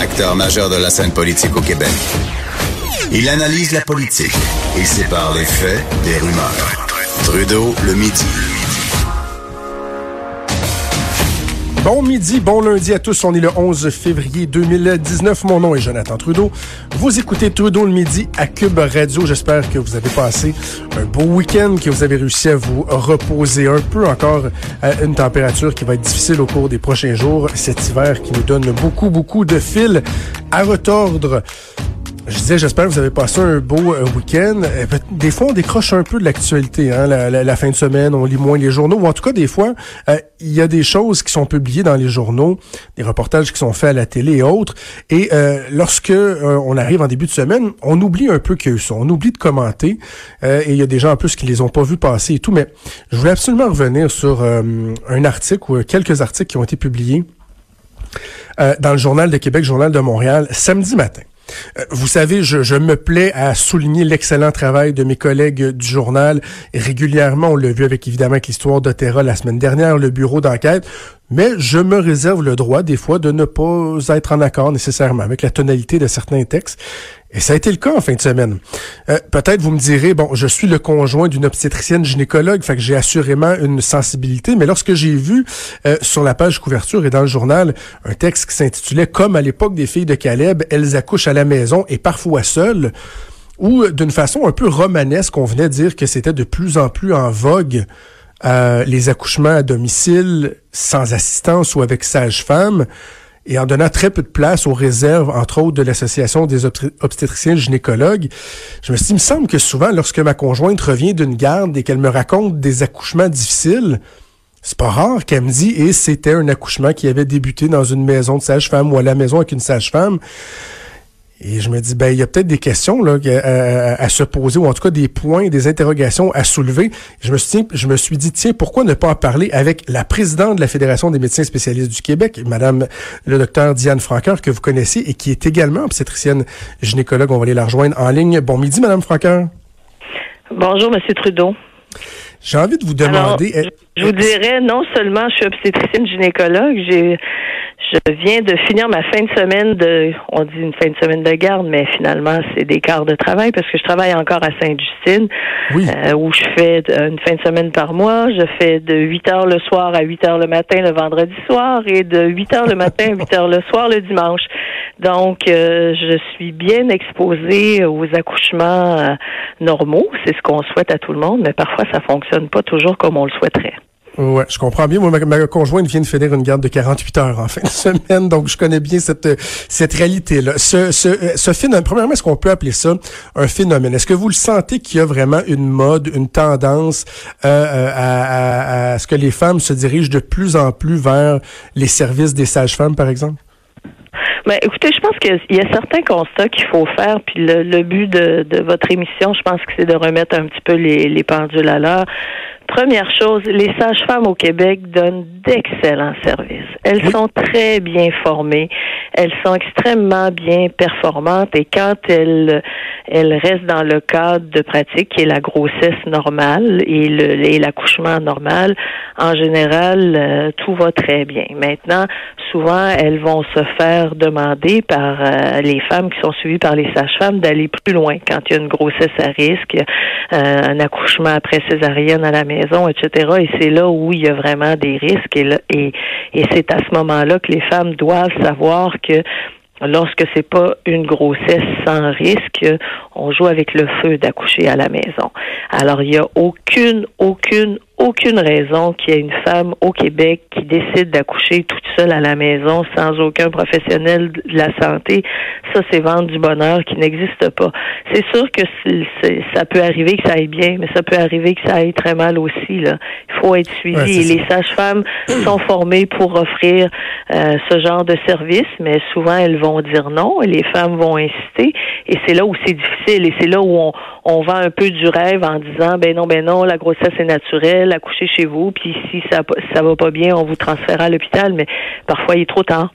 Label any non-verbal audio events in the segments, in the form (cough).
Acteur majeur de la scène politique au Québec. Il analyse la politique et sépare les faits des rumeurs. Trudeau le midi. Bon midi, bon lundi à tous. On est le 11 février 2019. Mon nom est Jonathan Trudeau. Vous écoutez Trudeau le midi à Cube Radio. J'espère que vous avez passé un beau week-end, que vous avez réussi à vous reposer un peu encore à une température qui va être difficile au cours des prochains jours. Cet hiver qui nous donne beaucoup, beaucoup de fils à retordre. Je disais, j'espère que vous avez passé un beau euh, week-end. Euh, des fois, on décroche un peu de l'actualité. Hein, la, fin de semaine, on lit moins les journaux. Ou en tout cas, des fois, euh, il y a des choses qui sont publiées dans les journaux, des reportages qui sont faits à la télé et autres. Et lorsque on arrive en début de semaine, on oublie un peu qu'ils sont. On oublie de commenter. et il y a des gens en plus qui les ont pas vus passer et tout. Mais je voulais absolument revenir sur un article ou quelques articles qui ont été publiés dans le Journal de Québec, Journal de Montréal, samedi matin. Euh, vous savez, je, me plais à souligner l'excellent travail de mes collègues du journal. régulièrement, on l'a vu avec évidemment avec l'histoire d'Otera la semaine dernière, le bureau d'enquête. Mais je me réserve le droit, des fois, de ne pas être en accord nécessairement avec la tonalité de certains textes. Et ça a été le cas en fin de semaine. Euh, peut-être vous me direz, bon, je suis le conjoint d'une obstétricienne gynécologue, fait que j'ai assurément une sensibilité, mais lorsque j'ai vu euh, sur la page couverture et dans le journal un texte qui s'intitulait Comme à l'époque des filles de Caleb, elles accouchent à la maison et parfois seules, ou d'une façon un peu romanesque, on venait dire que c'était de plus en plus en vogue euh, les accouchements à domicile sans assistance ou avec sage-femme et en donnant très peu de place aux réserves, entre autres, de l'Association des obstétriciens gynécologues, je me suis dit, il me semble que souvent, lorsque ma conjointe revient d'une garde et qu'elle me raconte des accouchements difficiles, c'est pas rare qu'elle me dit, et c'était un accouchement qui avait débuté dans une maison de sage-femme ou à la maison avec une sage-femme. Et je me dis, ben, il y a peut-être des questions là, à, se poser, ou en tout cas des points, des interrogations à soulever. Je me suis, je me suis dit, tiens, pourquoi ne pas en parler avec la présidente de la Fédération des médecins spécialistes du Québec, Madame le docteur Diane Franqueur, que vous connaissez et qui est également obstétricienne gynécologue. On va aller la rejoindre en ligne. Bon midi, Madame Franqueur. Bonjour, Monsieur Trudeau. J'ai envie de vous demander. je vous dirais, non seulement je suis obstétricienne gynécologue, j'ai je viens de finir ma fin de semaine de, on dit une fin de semaine de garde, mais finalement c'est des quarts de travail parce que je travaille encore à Sainte-Justine, euh, où je fais une fin de semaine par mois. Je fais de 8 heures le soir à 8 heures le matin le vendredi soir et de 8 heures le matin à 8 heures le soir le dimanche. Donc euh, je suis bien exposée aux accouchements euh, normaux. C'est ce qu'on souhaite à tout le monde, mais parfois ça fonctionne pas toujours comme on le souhaiterait. Ouais, je comprends bien. Moi, ma, conjointe vient de finir une garde de 48 heures en fin de (laughs) semaine, donc je connais bien cette cette réalité-là. Ce, ce, ce phénomène, premièrement, est-ce qu'on peut appeler ça un phénomène? Est-ce que vous le sentez qu'il y a vraiment une mode, une tendance euh, euh à, à, ce que les femmes se dirigent de plus en plus vers les services des sages-femmes, par exemple? Ben, écoutez, je pense qu'il y a certains constats qu'il faut faire, puis le, le but de, de, votre émission, je pense que c'est de remettre un petit peu les, les pendules à l'heure. Première chose, les sages-femmes au Québec donnent d'excellents services. Elles sont très bien formées, elles sont extrêmement bien performantes et quand elles, elles restent dans le cadre de pratique qui est la grossesse normale et, le, l'accouchement normal, en général, euh, tout va très bien. Maintenant, souvent, elles vont se faire demander par euh, les femmes qui sont suivies par les sages-femmes d'aller plus loin quand il y a une grossesse à risque, euh, un accouchement après césarienne à la maison etc. Et c'est là où il y a vraiment des risques. Et, c'est à ce moment-là que les femmes doivent savoir que lorsque c'est pas une grossesse sans risque, on joue avec le feu d'accoucher à la maison. Alors il y a aucune, aucune, aucune raison qu'il y ait une femme au Québec qui décide d'accoucher toute seule à la maison sans aucun professionnel de la santé. Ça, c'est vendre du bonheur qui n'existe pas. C'est sûr que ça peut arriver que ça aille bien, mais ça peut arriver que ça aille très mal aussi. Là. Il faut être suivi. et les sages-femmes (clears throat) sont formées pour offrir euh, ce genre de service, mais souvent elles vont dire non et les femmes vont insister. Et c'est là où c'est difficile et c'est là où on, on vend un peu du rêve en disant ben non, ben non, la grossesse est naturelle accoucher chez vous, puis si ça ça va pas bien, on vous transfère à l'hôpital, mais parfois il est trop tard.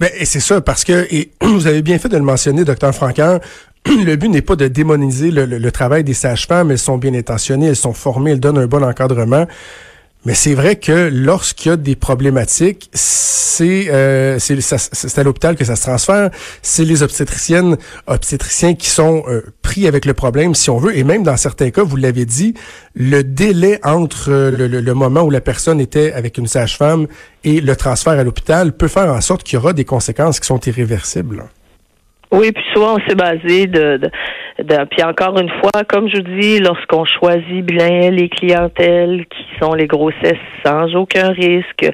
Ben, et c'est ça, parce que, et (clears throat) vous avez bien fait de le mentionner, docteur Franquin, (clears throat) le but n'est pas de démoniser le, travail des sages-femmes, elles sont bien intentionnées, elles sont formées, elles donnent un bon encadrement. Mais c'est vrai que lorsqu'il y a des problématiques, c'est euh, c'est à l'hôpital que ça se transfère. C'est les obstétriciennes, obstétriciens qui sont euh, pris avec le problème, si on veut. Et même dans certains cas, vous l'avez dit, le délai entre euh, le, le, moment où la personne était avec une sage-femme et le transfert à l'hôpital peut faire en sorte qu'il y aura des conséquences qui sont irréversibles. Oui, puis souvent on s'est basé de, de, puis encore une fois, comme je vous dis, lorsqu'on choisit bien les clientèles qui sont les grossesses sans aucun risque,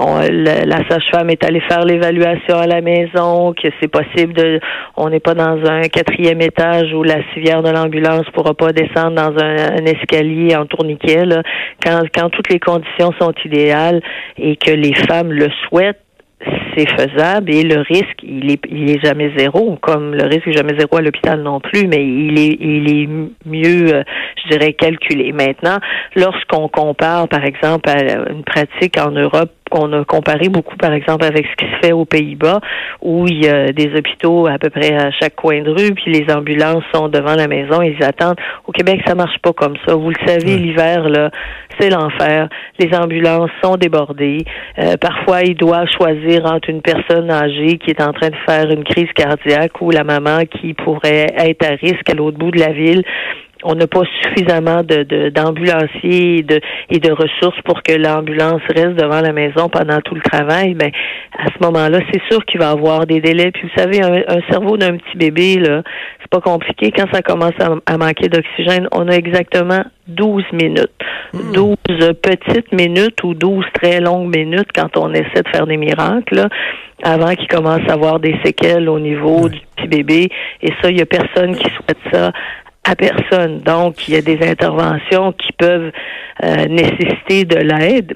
la, sage-femme est allée faire l'évaluation à la maison, que c'est possible de, on n'est pas dans un quatrième étage où la civière de l'ambulance pourra pas descendre dans un, escalier en tourniquet. Là. Quand, quand toutes les conditions sont idéales et que les femmes le souhaitent, c'est faisable et le risque, il est, il est jamais zéro, comme le risque est jamais zéro à l'hôpital non plus, mais il est, il est mieux, euh, je dirais, calculé. Maintenant, lorsqu'on compare, par exemple, à une pratique en Europe on a comparé beaucoup, par exemple, avec ce qui se fait aux Pays-Bas, où il y a des hôpitaux à peu près à chaque coin de rue, puis les ambulances sont devant la maison, ils attendent. Au Québec, ça marche pas comme ça. Vous le savez, l'hiver, là, c'est l'enfer. Les ambulances sont débordées. Euh, parfois, ils doivent choisir entre une personne âgée qui est en train de faire une crise cardiaque ou la maman qui pourrait être à risque à l'autre bout de la ville on n'a pas suffisamment de d'ambulanciers et de, et de ressources pour que l'ambulance reste devant la maison pendant tout le travail, mais à ce moment-là, c'est sûr qu'il va y avoir des délais. Puis vous savez, un, cerveau d'un petit bébé, là, c'est pas compliqué. Quand ça commence à, manquer d'oxygène, on a exactement 12 minutes. 12 hmm. petites minutes ou 12 très longues minutes quand on essaie de faire des miracles, avant qu'il commence à avoir des séquelles au niveau du petit bébé. Et ça, il y a personne qui souhaite ça à personne. Donc, il y a des interventions qui peuvent euh, nécessiter de l'aide.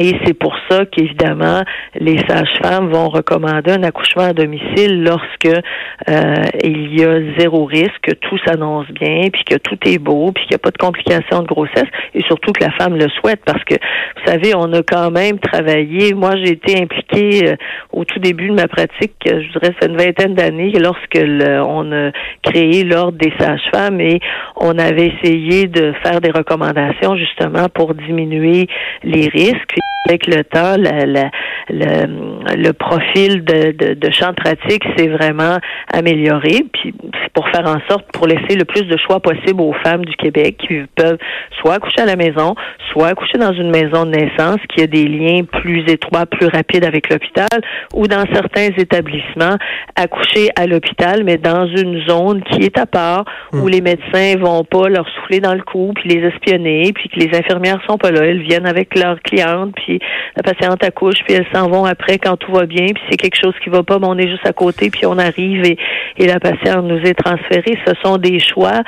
Et c'est pour ça qu'évidemment, les sages-femmes vont recommander un accouchement à domicile lorsque euh, il y a zéro risque, que tout s'annonce bien, puis que tout est beau, puis qu'il n'y a pas de complications de grossesse, et surtout que la femme le souhaite, parce que, vous savez, on a quand même travaillé. Moi, j'ai été impliquée euh, au tout début de ma pratique, je dirais, c'est une vingtaine d'années, lorsque on a créé l'ordre des sages-femmes, et on avait essayé de faire des recommandations justement pour diminuer les risques avec le temps, le, le, profil de, de, de champ de pratique s'est vraiment amélioré. Puis c'est pour faire en sorte, pour laisser le plus de choix possible aux femmes du Québec qui peuvent soit accoucher à la maison, soit accoucher dans une maison de naissance qui a des liens plus étroits, plus rapides avec l'hôpital, ou dans certains établissements, accoucher à l'hôpital, mais dans une zone qui est à part, où hmm. les médecins vont pas leur souffler dans le cou, puis les espionner, puis que les infirmières sont pas là, elles viennent avec leurs clientes, puis la patiente accouche, puis elles s'en vont après quand tout va bien, puis c'est quelque chose qui va pas, mais on est juste à côté, puis on arrive et, et la patiente nous est transférée. Ce sont des choix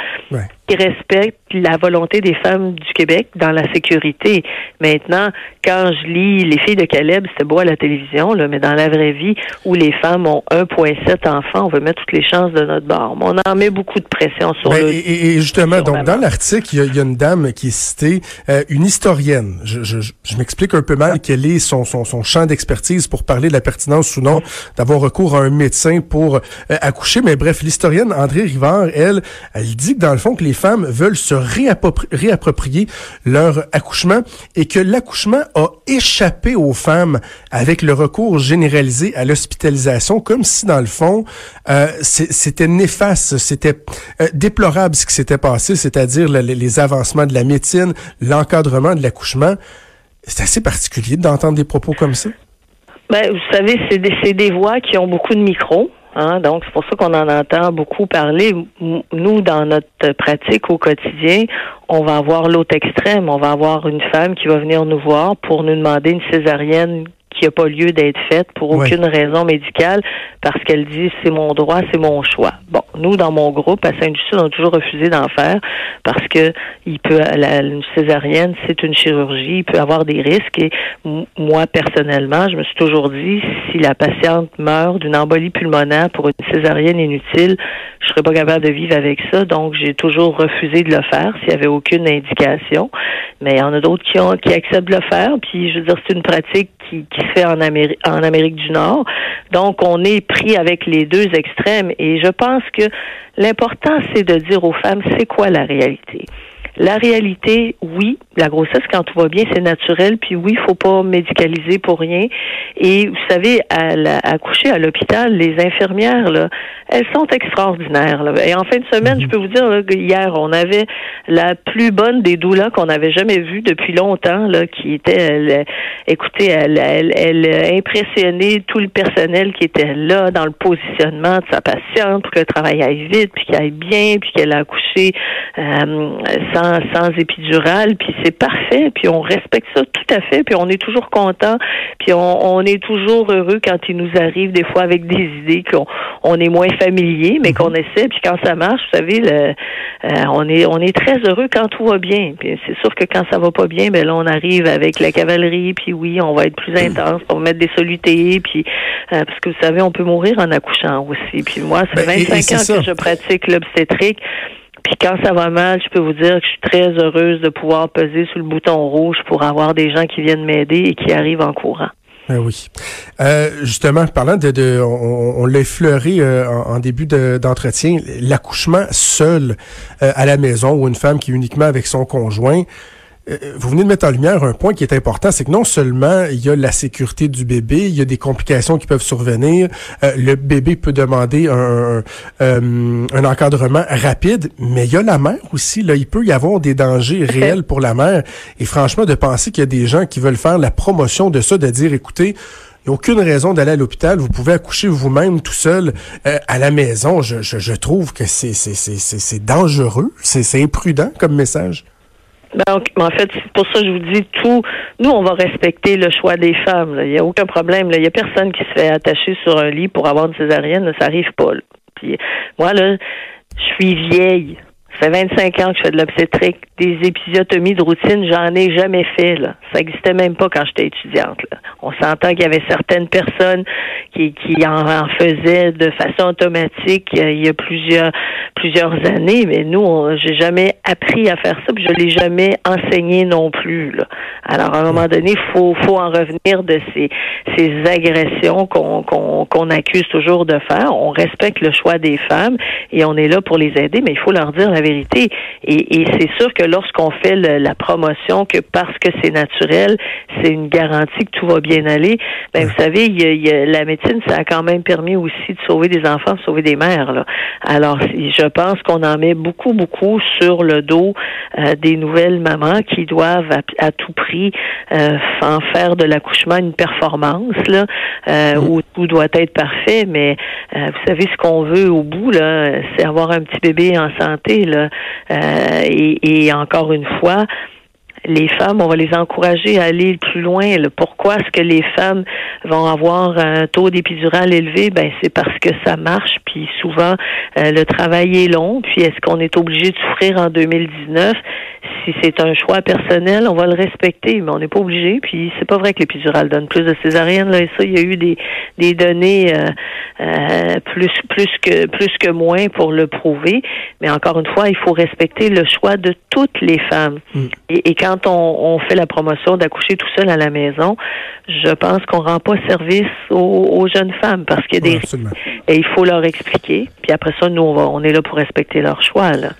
qui respectent la volonté des femmes du Québec dans la sécurité. Maintenant, quand je lis Les filles de Caleb, c'est beau à la télévision, là, mais dans la vraie vie, où les femmes ont 1,7 enfants, on veut mettre toutes les chances de notre bord. on en met beaucoup de pression sur ben, le... Et, justement, donc dans l'article, il y, a une dame qui est citée, euh, une historienne. Je, je, je m'explique un peu mal quel est son, son, son champ d'expertise pour parler de la pertinence ou non d'avoir recours à un médecin pour euh, accoucher. Mais bref, l'historienne André Rivard, elle, elle dit que dans le fond, que les femmes veulent se réapproprier leur accouchement et que l'accouchement a échappé aux femmes avec le recours généralisé à l'hospitalisation, comme si dans le fond, euh, c'était néfaste, c'était euh, déplorable ce qui s'était passé, c'est-à-dire les avancements de la médecine, l'encadrement de l'accouchement. C'est assez particulier d'entendre des propos comme ça. Ben, vous savez, c'est des voix qui ont beaucoup de micros. Hein? Donc, c'est pour ça qu'on en entend beaucoup parler. Nous, dans notre pratique au quotidien, on va avoir l'autre extrême. On va avoir une femme qui va venir nous voir pour nous demander une césarienne qui n'a pas lieu d'être faite pour aucune raison médicale parce qu'elle dit c'est mon droit, c'est mon choix. Bon, nous dans mon groupe à Saint-Lucie, on a toujours refusé d'en faire parce que il peut la une césarienne, c'est une chirurgie, il peut avoir des risques et moi personnellement, je me suis toujours dit si la patiente meurt d'une embolie pulmonaire pour une césarienne inutile, je serais pas capable de vivre avec ça, donc j'ai toujours refusé de le faire s'il y avait aucune indication. Mais il y en a d'autres qui ont qui acceptent de le faire, puis je veux dire c'est une pratique qui, qui fait en Amérique, du Nord. Donc, on est pris avec les deux extrêmes et je pense que l'important, c'est de dire aux femmes, c'est quoi la réalité? La réalité, oui, la grossesse, quand tout va bien, c'est naturel. Puis oui, il faut pas médicaliser pour rien. Et vous savez, à, accoucher à l'hôpital, les infirmières, là, elles sont extraordinaires. Là. Et en fin de semaine, je peux vous dire, là, hier, on avait la plus bonne des doulas qu'on n'avait jamais vue depuis longtemps, là, qui était, elle, écoutez, elle, elle, elle impressionnait tout le personnel qui était là dans le positionnement de sa patiente pour que le travail aille vite, puis qu'elle aille bien, puis qu'elle a accouché euh, sans, sans épidural, puis c'est parfait, puis on respecte ça tout à fait, puis on est toujours content, puis on, on est toujours heureux quand il nous arrive des fois avec des idées qu'on on est moins familier, mais qu'on essaie, puis quand ça marche, vous savez, le, euh, on est on est très heureux quand tout va bien. Puis c'est sûr que quand ça va pas bien, ben là on arrive avec la cavalerie, puis oui, on va être plus intense, on va mettre des solutés, puis euh, parce que vous savez, on peut mourir en accouchant aussi. Puis moi, ça fait 25 ben, ans que je pratique l'obstétrique. Puis quand ça va mal, je peux vous dire que je suis très heureuse de pouvoir peser sur le bouton rouge pour avoir des gens qui viennent m'aider et qui arrivent en courant. Ben oui. Euh, justement, parlant de, de on, on l'a effleuré euh, en, début d'entretien, l'accouchement seul euh, à la maison ou une femme qui est uniquement avec son conjoint, vous venez de mettre en lumière un point qui est important, c'est que non seulement il y a la sécurité du bébé, il y a des complications qui peuvent survenir, euh, le bébé peut demander un, euh, un encadrement rapide, mais il y a la mère aussi. Là, il peut y avoir des dangers réels pour la mère. Et franchement, de penser qu'il y a des gens qui veulent faire la promotion de ça, de dire, écoutez, il n'y a aucune raison d'aller à l'hôpital. Vous pouvez accoucher vous-même tout seul à la maison. Je, je, je trouve que c'est dangereux, c'est imprudent comme message. Ben, en fait, c'est pour ça que je vous dis tout. Nous, on va respecter le choix des femmes. Il n'y a aucun problème. Il n'y a personne qui se fait attacher sur un lit pour avoir une césarienne. Ça arrive pas. Puis, moi, là, je suis vieille. Ça fait 25 ans que je fais de l'obstétrique. Des épisiotomies de routine, j'en ai jamais fait. Là. Ça n'existait même pas quand j'étais étudiante. Là. On s'entend qu'il y avait certaines personnes qui, en, en, faisaient de façon automatique euh, il y a plusieurs plusieurs années, mais nous, j'ai jamais appris à faire ça, puis je l'ai jamais enseigné non plus. Là. Alors, à un moment donné, il faut, faut en revenir de ces, ces agressions qu'on qu'on accuse toujours de faire. On respecte le choix des femmes et on est là pour les aider, mais il faut leur dire la vérité. Et, et c'est sûr que lorsqu'on fait la promotion que parce que c'est naturel, c'est une garantie que tout va bien aller, ben vous savez, il y a, la médecine, ça a quand même permis aussi de sauver des enfants, de sauver des mères. Là. Alors, je pense qu'on en met beaucoup, beaucoup sur le dos euh, des nouvelles mamans qui doivent à, tout prix euh, en faire de l'accouchement une performance, là, euh, où tout doit être parfait. Mais vous savez, ce qu'on veut au bout, là, c'est avoir un petit bébé en santé, là. et encore une fois, les femmes, on va les encourager à aller plus loin. Pourquoi est-ce que les femmes vont avoir un taux d'épidural élevé? Ben, c'est parce que ça marche, puis souvent, euh, le travail est long, puis est-ce qu'on est obligé de souffrir en 2019? Si c'est un choix personnel, on va le respecter, mais on n'est pas obligé. Puis c'est pas vrai que l'épidural donne plus de césariennes. Là, et ça, il y a eu des, des données euh, euh, plus plus que plus que moins pour le prouver. Mais encore une fois, il faut respecter le choix de toutes les femmes. Mm. Et, et, quand on, on fait la promotion d'accoucher tout seul à la maison, je pense qu'on rend pas service aux, jeunes femmes parce qu'il y a des et il faut leur expliquer. Puis après ça, nous on, va, on est là pour respecter leur choix. Là.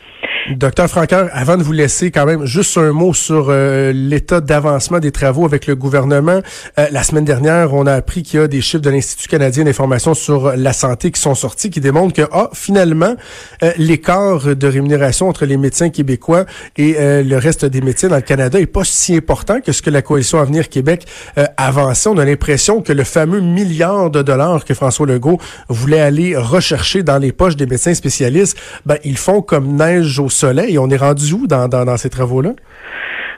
Docteur Franqueur, avant de vous laisser quand même juste un mot sur euh, l'état d'avancement des travaux avec le gouvernement. Euh, la semaine dernière, on a appris qu'il y a des chiffres de l'Institut canadien d'information sur la santé qui sont sortis, qui démontrent que ah, finalement, euh, l'écart de rémunération entre les médecins québécois et le reste des médecins dans le Canada est pas si important que ce que la coalition Avenir Québec avançait. On a l'impression que le fameux milliard de dollars que François Legault voulait aller rechercher dans les poches des médecins spécialistes, ben ils font comme neige au soleil. On est rendu où dans, dans, ces travaux-là?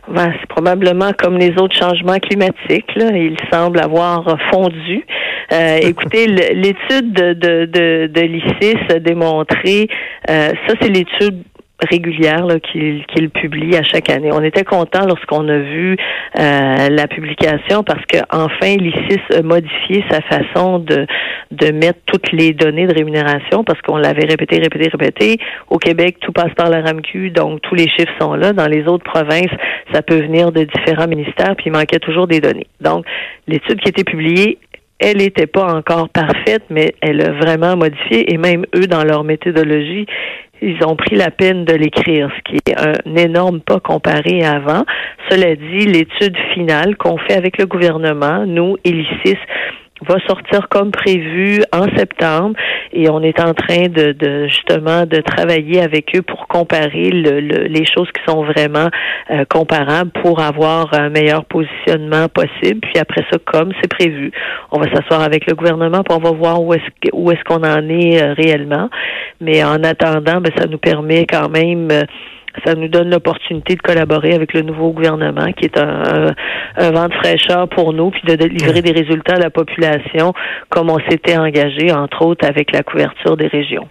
Ben, c'est probablement comme les autres changements climatiques. Là. Il semble avoir fondu. Euh, (laughs) écoutez, l'étude de, de, de, de l'ICIS a démontré, euh, ça c'est l'étude régulière qu'il publie à chaque année. On était content lorsqu'on a vu euh, la publication parce que enfin l'ICIS a modifié sa façon de de mettre toutes les données de rémunération parce qu'on l'avait répété, répété, répété. Au Québec, tout passe par la RAMQ, donc tous les chiffres sont là. Dans les autres provinces, ça peut venir de différents ministères, puis il manquait toujours des données. Donc, l'étude qui a été publiée elle n'était pas encore parfaite, mais elle a vraiment modifié, et même eux, dans leur méthodologie, Ils ont pris la peine de l'écrire, ce qui est un énorme pas comparé à avant. Cela dit, l'étude finale qu'on fait avec le gouvernement, nous, Elicis, va sortir comme prévu en septembre et on est en train de, de justement de travailler avec eux pour comparer le, les choses qui sont vraiment euh, comparables pour avoir un meilleur positionnement possible. Puis après ça, comme c'est prévu, on va s'asseoir avec le gouvernement pour on va voir où est-ce où est-ce qu'on en est euh, réellement. Mais en attendant, ben, ça nous permet quand même euh, ça nous donne l'opportunité de collaborer avec le nouveau gouvernement, qui est un, vent de fraîcheur pour nous, puis de, livrer des résultats à la population comme on s'était engagé, entre autres, avec la couverture des régions.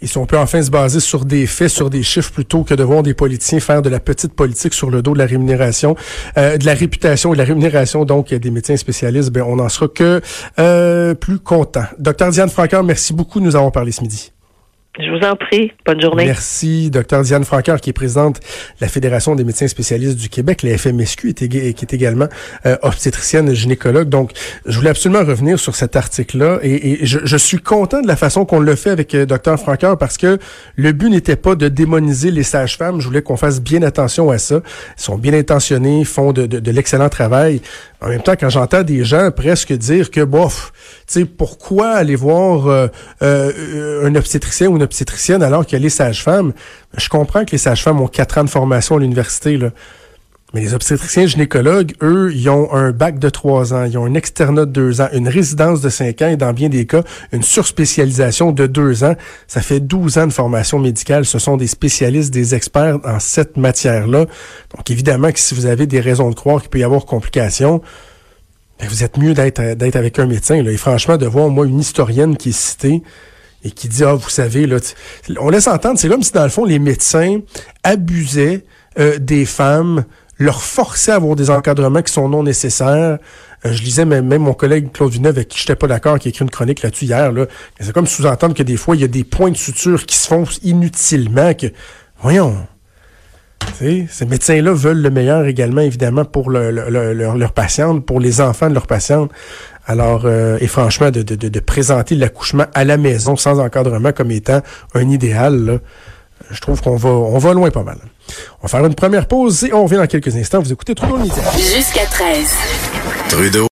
Et si on peut enfin se baser sur des faits, sur des chiffres, plutôt que de voir des politiciens faire de la petite politique sur le dos de la rémunération, euh, de la réputation et de la rémunération donc des médecins spécialistes, ben on n'en sera que euh, plus content. Docteur Diane Francaire, merci beaucoup. Nous avons parlé ce midi. Je vous en prie. Bonne journée. Merci, docteur Diane Franqueur, qui est présidente de la Fédération des médecins spécialistes du Québec, la FMSQ, qui est également euh, obstétricienne gynécologue. Donc, je voulais absolument revenir sur cet article-là et, je, suis content de la façon qu'on le fait avec euh, docteur Franqueur parce que le but n'était pas de démoniser les sages-femmes. Je voulais qu'on fasse bien attention à ça. Ils sont bien intentionnés, font de, l'excellent travail. En même temps, quand j'entends des gens presque dire que, bof, tu sais, pourquoi aller voir euh, un obstétricien ou une obstétricienne alors a les sages-femmes? Je comprends que les sages-femmes ont quatre ans de formation à l'université. Mais les obstétriciens gynécologues, eux, ils ont un bac de trois ans, ils ont un externat de deux ans, une résidence de cinq ans et dans bien des cas, une surspécialisation de deux ans. Ça fait douze ans de formation médicale. Ce sont des spécialistes, des experts en cette matière-là. Donc évidemment que si vous avez des raisons de croire qu'il peut y avoir complications, ben, vous êtes mieux d'être avec un médecin. Et franchement, de voir moi une historienne qui est citée et qui dit ah vous savez là, on laisse entendre, c'est comme si dans le fond les médecins abusaient euh, des femmes leur forcer à avoir des encadrements qui sont non nécessaires. Euh, je lisais même, même, mon collègue Claude Villeneuve, avec qui j'étais pas d'accord, qui a écrit une chronique là-dessus hier. Là. C'est comme sous-entendre que des fois, il y a des points de suture qui se font inutilement. que Voyons. ces médecins-là veulent le meilleur également, évidemment, pour le, leurs patientes, pour les enfants de leurs patientes. Alors, euh, et franchement, de, de, de présenter l'accouchement à la maison sans encadrement comme étant un idéal, là, je trouve qu'on va, on va loin pas mal. On va faire une première pause et on revient dans quelques instants. Vous écoutez Trudeau Midi. Jusqu'à 13. Trudeau.